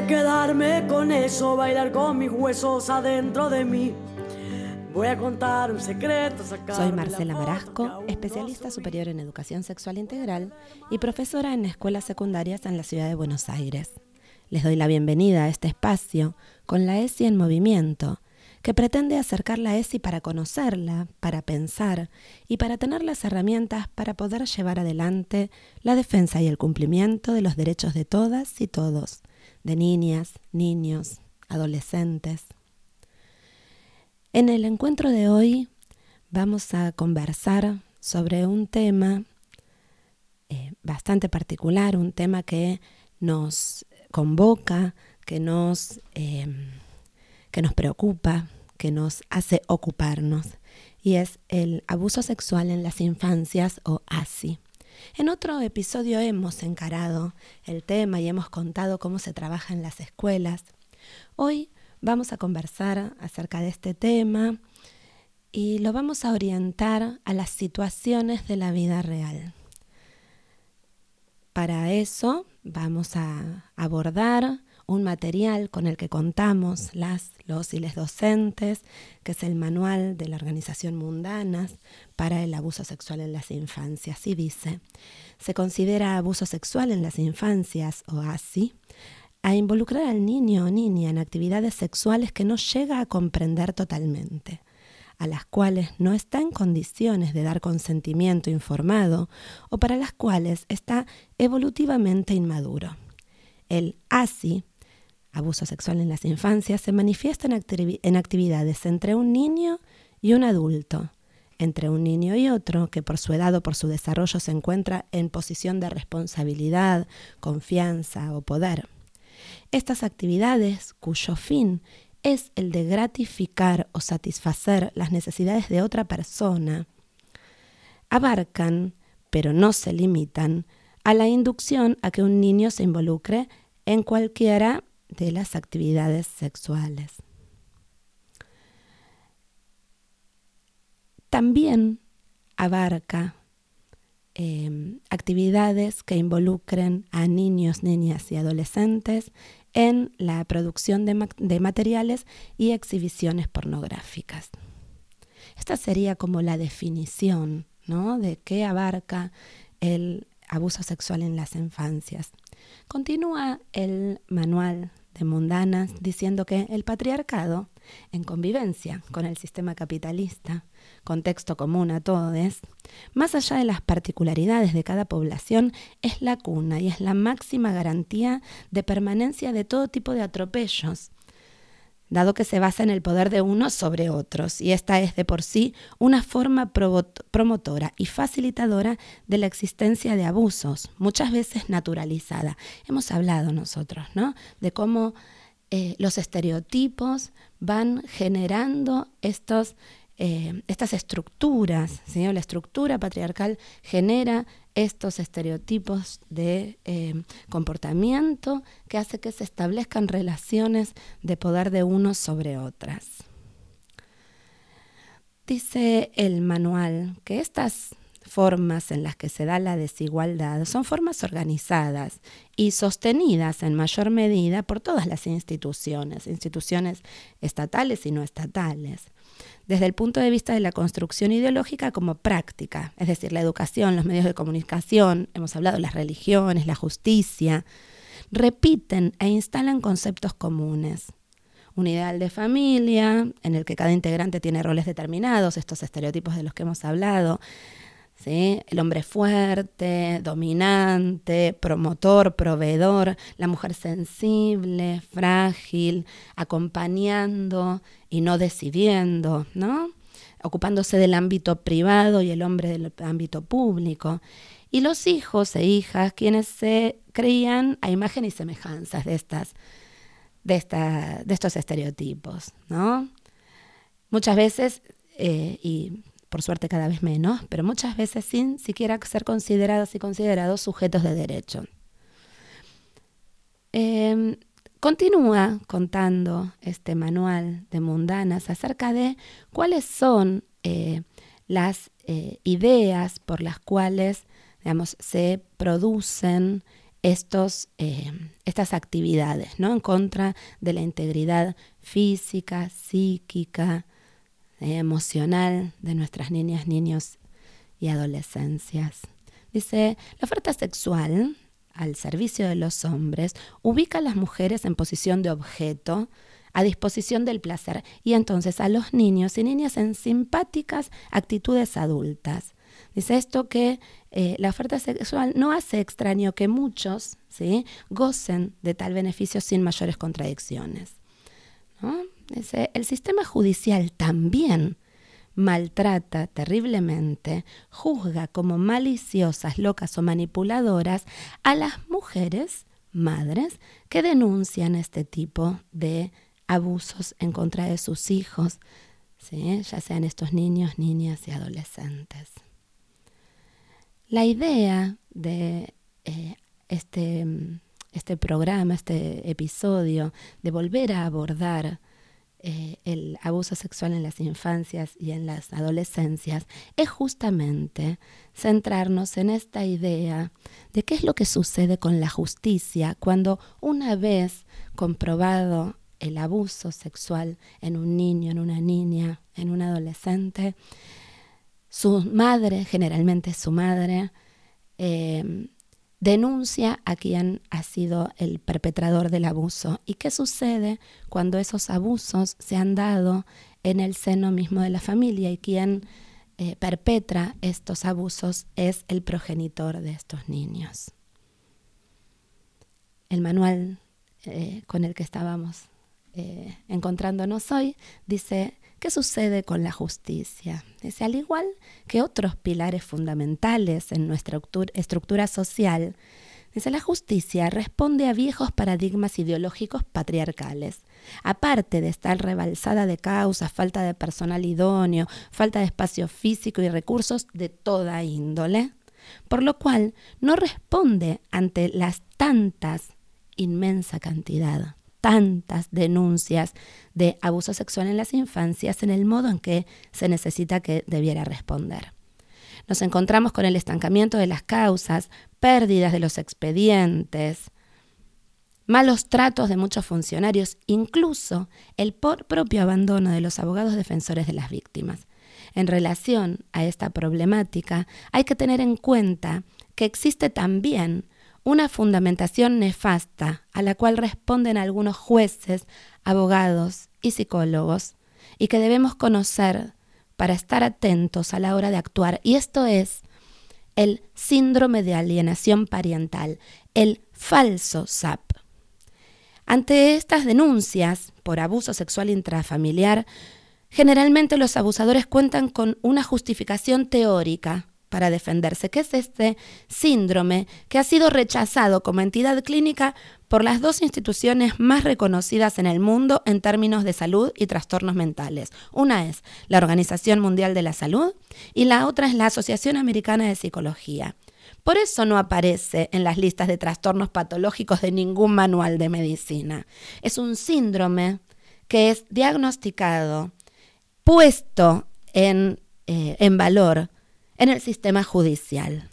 de quedarme con eso, bailar con mis huesos adentro de mí. Voy a contar un secreto. Soy Marcela Marasco, especialista superior en educación sexual integral y profesora en escuelas secundarias en la ciudad de Buenos Aires. Les doy la bienvenida a este espacio con la ESI en movimiento, que pretende acercar la ESI para conocerla, para pensar y para tener las herramientas para poder llevar adelante la defensa y el cumplimiento de los derechos de todas y todos, de niñas, niños, adolescentes. En el encuentro de hoy vamos a conversar sobre un tema eh, bastante particular, un tema que nos convoca, que nos, em, que nos preocupa, que nos hace ocuparnos, y es el abuso sexual en las infancias o ASI. En otro episodio hemos encarado el tema y hemos contado cómo se trabaja en las escuelas. Hoy vamos a conversar acerca de este tema y lo vamos a orientar a las situaciones de la vida real. Para eso vamos a abordar un material con el que contamos las, los y les docentes, que es el manual de la Organización Mundanas para el abuso sexual en las infancias. Y dice, se considera abuso sexual en las infancias, o así, a involucrar al niño o niña en actividades sexuales que no llega a comprender totalmente a las cuales no está en condiciones de dar consentimiento informado o para las cuales está evolutivamente inmaduro. El ASI abuso sexual en las infancias se manifiesta en, actividades entre un niño y un adulto, entre un niño y otro que por su edad o por su desarrollo se encuentra en posición de responsabilidad, confianza o poder. Estas actividades, cuyo fin es el de gratificar o satisfacer las necesidades de otra persona, abarcan, pero no se limitan, a la inducción a que un niño se involucre en cualquiera de las actividades sexuales. También abarca em, actividades que involucren a niños, niñas y adolescentes en la producción de, de materiales y exhibiciones pornográficas. Esta sería como la definición ¿no? de qué abarca el abuso sexual en las infancias. Continúa el manual de Mundanas diciendo que el patriarcado, en convivencia con el sistema capitalista, contexto común a todos, más allá de las particularidades de cada población, es la cuna y es la máxima garantía de permanencia de todo tipo de atropellos, dado que se basa en el poder de unos sobre otros, y esta es de por sí una forma promotora y facilitadora de la existencia de abusos, muchas veces naturalizada. Hemos hablado nosotros, ¿no? De cómo eh, los estereotipos van generando estos eh, estas estructuras, la estructura patriarcal genera estos estereotipos de eh, comportamiento que hace que se establezcan relaciones de poder de unos sobre otras. Dice el manual que estas formas en las que se da la desigualdad son formas organizadas y sostenidas en mayor medida por todas las instituciones, instituciones estatales y no estatales desde el punto de vista de la construcción ideológica como práctica, es decir, la educación, los medios de comunicación, hemos hablado de las religiones, la justicia, repiten e instalan conceptos comunes. Un ideal de familia en el que cada integrante tiene roles determinados, estos estereotipos de los que hemos hablado, el hombre fuerte, dominante, promotor, proveedor, la mujer sensible, frágil, acompañando y no decidiendo, ¿no? ocupándose del ámbito privado y el hombre del ámbito público. Y los hijos e hijas quienes se creían a imagen y semejanzas de, estas, de, de estos estereotipos. ¿no? Muchas veces, eh, y por suerte cada vez menos, pero muchas veces sin siquiera ser considerados y considerados sujetos de derecho. Em, continúa contando este manual de mundanas acerca de cuáles son eh, las eh, ideas por las cuales digamos, se producen estos, eh, estas actividades, ¿no? En contra de la integridad física, psíquica, emocional de nuestras niñas, niños y adolescencias. Dice, la oferta sexual al servicio de los hombres ubica a las mujeres en posición de objeto a disposición del placer y entonces a los niños y niñas en simpáticas actitudes adultas. Dice esto que eh, la oferta sexual no hace extraño que muchos ¿sí? gocen de tal beneficio sin mayores contradicciones. Dice, el sistema judicial también maltrata terriblemente, juzga como maliciosas, locas o manipuladoras a las mujeres, madres, que denuncian este tipo de abusos en contra de sus hijos, ya sean estos niños, niñas y adolescentes. La idea de eh, este, este programa, este episodio, de volver a abordar eh, el abuso sexual en las infancias y en las adolescencias es justamente centrarnos en esta idea de qué es lo que sucede con la justicia cuando una vez comprobado el abuso sexual en un niño, en una niña, en un adolescente, su madre, generalmente su madre, eh, denuncia a quien ha sido el perpetrador del abuso. ¿Y qué sucede cuando esos abusos se han dado en el seno mismo de la familia y quien eh, perpetra estos abusos es el progenitor de estos niños? El manual eh, con el que estábamos eh, encontrándonos hoy dice ¿Qué sucede con la justicia? Dice, al igual que otros pilares fundamentales en nuestra estructura social, dice, la justicia responde a viejos paradigmas ideológicos patriarcales. Aparte de estar rebalsada de causas, falta de personal idóneo, falta de espacio físico y recursos de toda índole, por lo cual no responde ante las tantas, inmensa cantidad tantas denuncias de abuso sexual en las infancias en el modo en que se necesita que debiera responder. Nos encontramos con el estancamiento de las causas, pérdidas de los expedientes, malos tratos de muchos funcionarios, incluso el propio abandono de los abogados defensores de las víctimas. En relación a esta problemática, hay que tener en cuenta que existe también una fundamentación nefasta a la cual responden algunos jueces, abogados y psicólogos, y que debemos conocer para estar atentos a la hora de actuar. Y esto es el síndrome de alienación parental, el falso SAP. Ante estas denuncias por abuso sexual intrafamiliar, generalmente los abusadores cuentan con una justificación teórica para defenderse, que es este síndrome que ha sido rechazado como entidad clínica por las dos instituciones más reconocidas en el mundo en términos de salud y trastornos mentales. Una es la Organización Mundial de la Salud y la otra es la Asociación Americana de Psicología. Por eso no aparece en las listas de trastornos patológicos de ningún manual de medicina. Es un síndrome que es diagnosticado, puesto en, eh, en valor en el sistema judicial.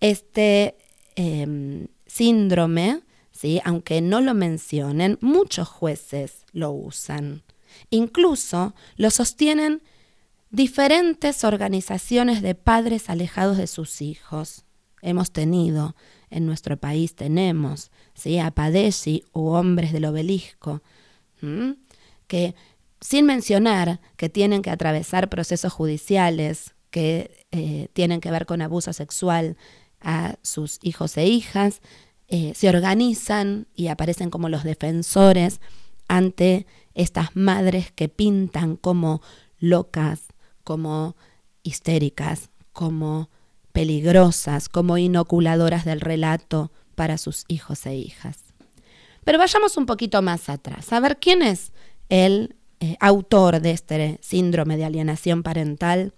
Este em, síndrome, ¿sí? aunque no lo mencionen, muchos jueces lo usan. Incluso lo sostienen diferentes organizaciones de padres alejados de sus hijos. Hemos tenido, en nuestro país tenemos, ¿sí? a Padesi u hombres del obelisco, que sin mencionar que tienen que atravesar procesos judiciales, que eh, tienen que ver con abuso sexual a sus hijos e hijas, eh, se organizan y aparecen como los defensores ante estas madres que pintan como locas, como histéricas, como peligrosas, como inoculadoras del relato para sus hijos e hijas. Pero vayamos un poquito más atrás, a ver quién es el eh, autor de este síndrome de alienación parental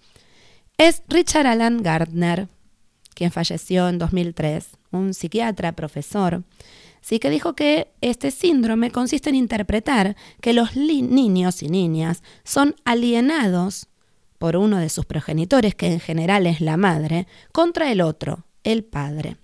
es Richard Alan Gardner, quien falleció en 2003, un psiquiatra, profesor, sí que dijo que este síndrome consiste en interpretar que los niños y niñas son alienados por uno de sus progenitores, que en general es la madre, contra el otro, el padre.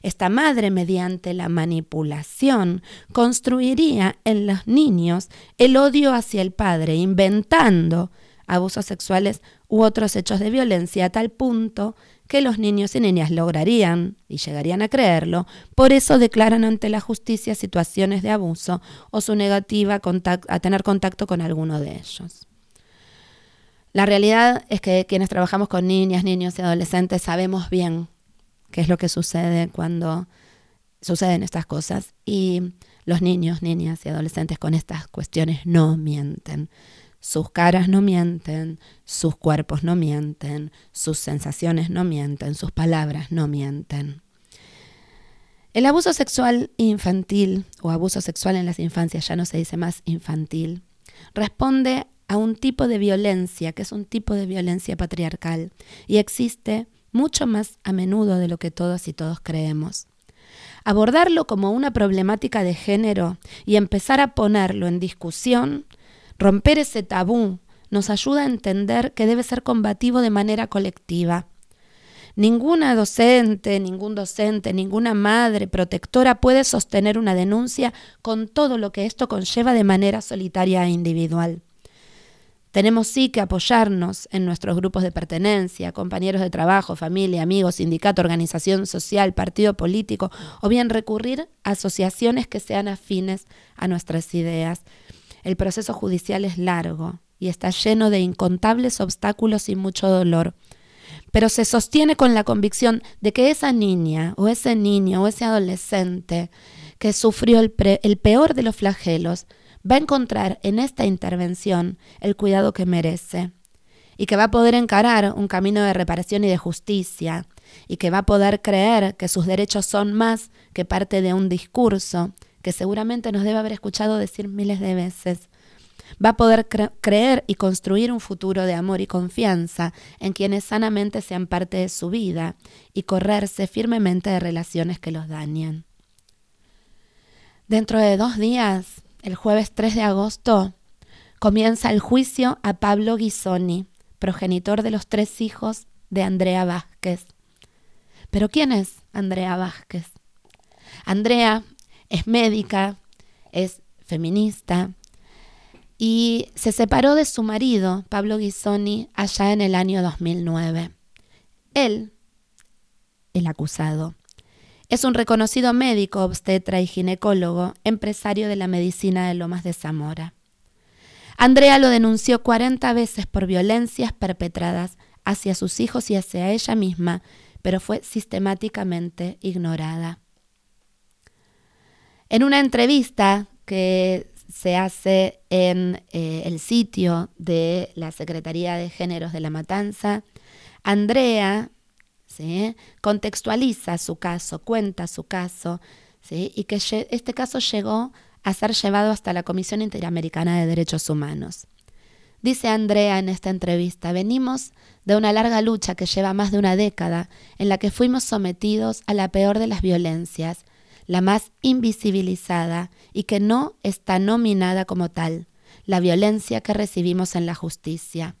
Esta madre, mediante la manipulación, construiría en los niños el odio hacia el padre, inventando abusos sexuales u otros hechos de violencia a tal punto que los niños y niñas lograrían y llegarían a creerlo, por eso declaran ante la justicia situaciones de abuso o su negativa a tener contacto con alguno de ellos. La realidad es que quienes trabajamos con niñas, niños y adolescentes sabemos bien qué es lo que sucede cuando suceden estas cosas y los niños, niñas y adolescentes con estas cuestiones no mienten. Sus caras no mienten, sus cuerpos no mienten, sus sensaciones no mienten, sus palabras no mienten. El abuso sexual infantil o abuso sexual en las infancias, ya no se dice más infantil, responde a un tipo de violencia que es un tipo de violencia patriarcal y existe mucho más a menudo de lo que todos y todos creemos. Abordarlo como una problemática de género y empezar a ponerlo en discusión, romper ese tabú, nos ayuda a entender que debe ser combativo de manera colectiva. Ninguna docente, ningún docente, ninguna madre protectora puede sostener una denuncia con todo lo que esto conlleva de manera solitaria e individual. Tenemos sí que apoyarnos en nuestros grupos de pertenencia, compañeros de trabajo, familia, amigos, sindicato, organización social, partido político, o bien recurrir a asociaciones que sean afines a nuestras ideas. El proceso judicial es largo y está lleno de incontables obstáculos y mucho dolor, pero se sostiene con la convicción de que esa niña o ese niño o ese adolescente que sufrió el, el peor de los flagelos, va a encontrar en esta intervención el cuidado que merece y que va a poder encarar un camino de reparación y de justicia y que va a poder creer que sus derechos son más que parte de un discurso que seguramente nos debe haber escuchado decir miles de veces. Va a poder creer y construir un futuro de amor y confianza en quienes sanamente sean parte de su vida y correrse firmemente de relaciones que los dañan. Dentro de dos días el jueves 3 de agosto, comienza el juicio a Pablo Ghisoni, progenitor de los tres hijos de Andrea Vázquez. Pero ¿quién es Andrea Vázquez? Andrea es médica, es feminista y se separó de su marido, Pablo Ghisoni, allá en el año 2009. Él, el acusado, es un reconocido médico, obstetra y ginecólogo, empresario de la medicina de Lomas de Zamora. Andrea lo denunció 40 veces por violencias perpetradas hacia sus hijos y hacia ella misma, pero fue sistemáticamente ignorada. En una entrevista que se hace en eh, el sitio de la Secretaría de Géneros de la Matanza, Andrea contextualiza su caso, cuenta su caso, y que este caso llegó a ser llevado hasta la Comisión Interamericana de Derechos Humanos. Dice Andrea en esta entrevista, venimos de una larga lucha que lleva más de una década en la que fuimos sometidos a la peor de las violencias, la más invisibilizada y que no está nominada como tal, la violencia que recibimos en la justicia.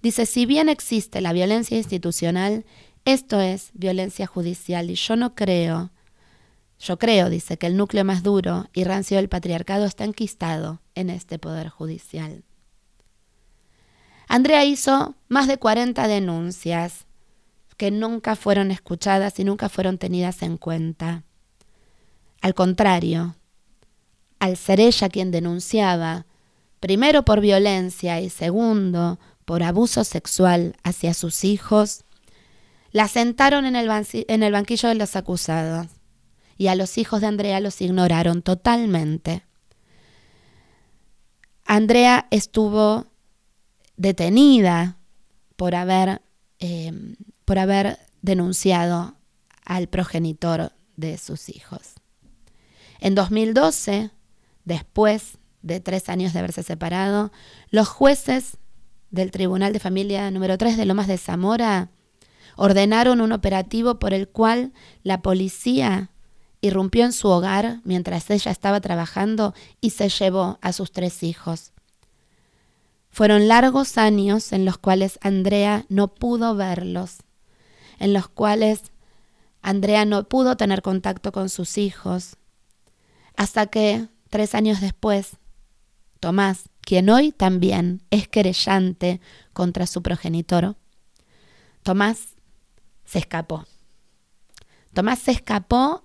Dice, si bien existe la violencia institucional, esto es violencia judicial y yo no creo, yo creo, dice, que el núcleo más duro y rancio del patriarcado está enquistado en este poder judicial. Andrea hizo más de 40 denuncias que nunca fueron escuchadas y nunca fueron tenidas en cuenta. Al contrario, al ser ella quien denunciaba, primero por violencia y segundo por abuso sexual hacia sus hijos, la sentaron en el, banquillo de los acusados y a los hijos de Andrea los ignoraron totalmente. Andrea estuvo detenida por haber, por haber denunciado al progenitor de sus hijos. En 2012, después de tres años de haberse separado, los jueces del Tribunal de Familia número 3 de Lomas de Zamora ordenaron un operativo por el cual la policía irrumpió en su hogar mientras ella estaba trabajando y se llevó a sus tres hijos. Fueron largos años en los cuales Andrea no pudo verlos, en los cuales Andrea no pudo tener contacto con sus hijos hasta que, tres años después, Tomás, quien hoy también es querellante contra su progenitor, Tomás se escapó. Tomás se escapó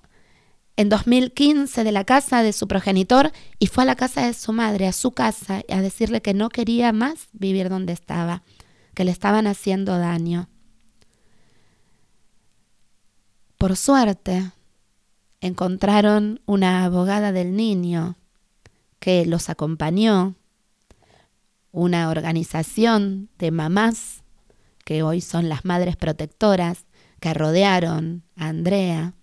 en 2015 de la casa de su progenitor y fue a la casa de su madre, a su casa, a decirle que no quería más vivir donde estaba, que le estaban haciendo daño. Por suerte, encontraron una abogada del niño que los acompañó, una organización de mamás, que hoy son las madres protectoras, que rodearon a Andrea,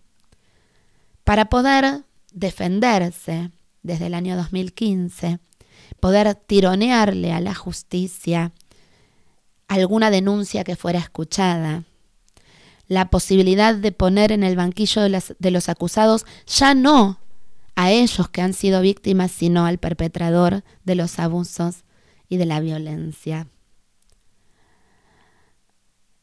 para poder defenderse desde el año 2015, poder tironearle a la justicia alguna denuncia que fuera escuchada, la posibilidad de poner en el banquillo de, los acusados ya no a ellos que han sido víctimas, sino al perpetrador de los abusos y de la violencia.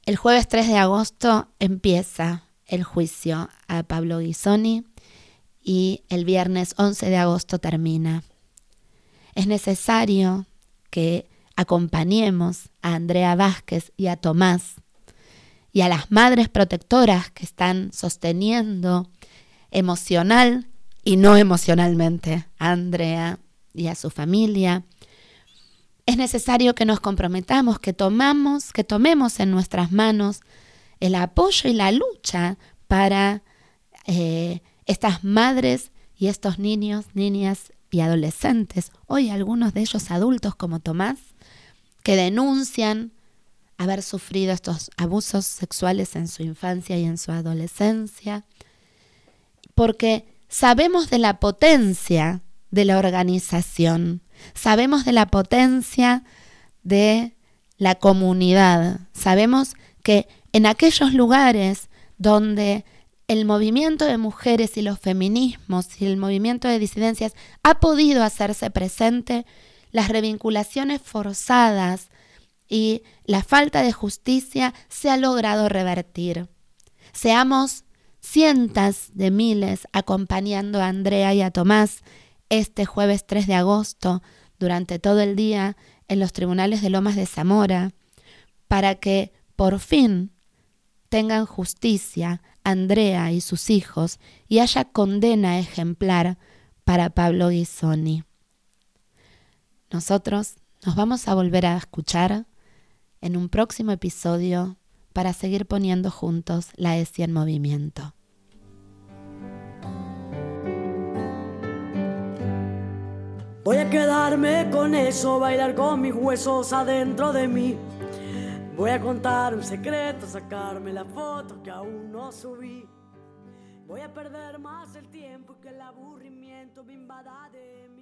El jueves 3 de agosto empieza el juicio a Pablo Ghisoni y el viernes 11 de agosto termina. Es necesario que acompañemos a Andrea Vázquez y a Tomás y a las madres protectoras que están sosteniendo emocional y no emocionalmente a Andrea y a su familia. Es necesario que nos comprometamos, que tomamos, que tomemos en nuestras manos el apoyo y la lucha para eh, estas madres y estos niños, niñas y adolescentes, hoy algunos de ellos adultos como Tomás, que denuncian haber sufrido estos abusos sexuales en su infancia y en su adolescencia, porque sabemos de la potencia de la organización, sabemos de la potencia de la comunidad, sabemos que en aquellos lugares donde el movimiento de mujeres y los feminismos y el movimiento de disidencias ha podido hacerse presente, las revinculaciones forzadas y la falta de justicia se ha logrado revertir. Seamos cientos de miles acompañando a Andrea y a Tomás este jueves 3 de agosto durante todo el día en los tribunales de Lomas de Zamora, para que por fin tengan justicia Andrea y sus hijos y haya condena ejemplar para Pablo Ghisoni. Nosotros nos vamos a volver a escuchar en un próximo episodio para seguir poniendo juntos la ESI en movimiento. Voy a quedarme con eso, bailar con mis huesos adentro de mí. Voy a contar un secreto, sacarme la foto que aún no subí. Voy a perder más el tiempo que el aburrimiento me invada de mí.